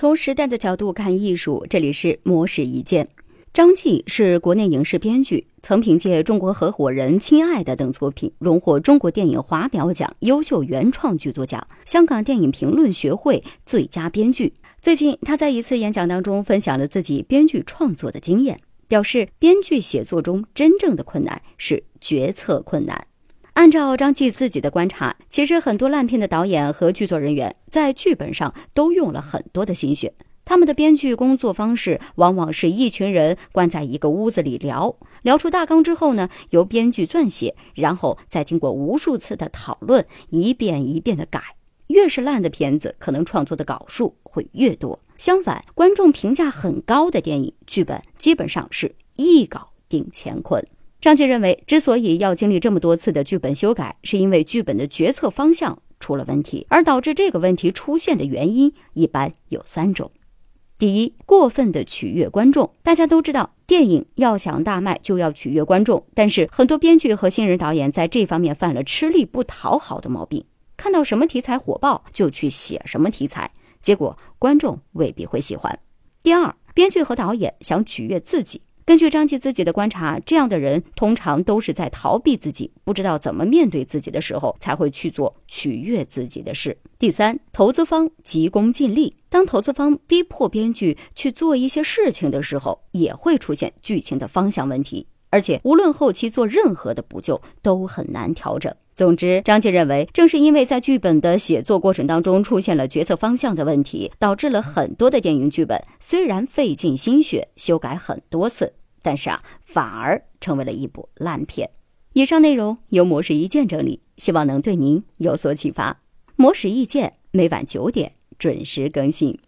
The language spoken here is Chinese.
从时代的角度看艺术，这里是魔史一见。张继是国内影视编剧，曾凭借《中国合伙人》《亲爱的》等作品荣获中国电影华表奖优秀原创剧作奖、香港电影评论学会最佳编剧。最近，他在一次演讲当中分享了自己编剧创作的经验，表示编剧写作中真正的困难是决策困难。按照张继自己的观察，其实很多烂片的导演和剧作人员在剧本上都用了很多的心血。他们的编剧工作方式往往是一群人关在一个屋子里聊，聊出大纲之后呢，由编剧撰写，然后再经过无数次的讨论，一遍一遍的改。越是烂的片子，可能创作的稿数会越多。相反，观众评价很高的电影剧本，基本上是一稿定乾坤。张杰认为，之所以要经历这么多次的剧本修改，是因为剧本的决策方向出了问题，而导致这个问题出现的原因一般有三种：第一，过分的取悦观众。大家都知道，电影要想大卖，就要取悦观众，但是很多编剧和新人导演在这方面犯了吃力不讨好的毛病，看到什么题材火爆就去写什么题材，结果观众未必会喜欢。第二，编剧和导演想取悦自己。根据张继自己的观察，这样的人通常都是在逃避自己，不知道怎么面对自己的时候，才会去做取悦自己的事。第三，投资方急功近利，当投资方逼迫编剧去做一些事情的时候，也会出现剧情的方向问题，而且无论后期做任何的补救，都很难调整。总之，张继认为，正是因为在剧本的写作过程当中出现了决策方向的问题，导致了很多的电影剧本虽然费尽心血修改很多次，但是啊，反而成为了一部烂片。以上内容由模式意见整理，希望能对您有所启发。模式意见每晚九点准时更新。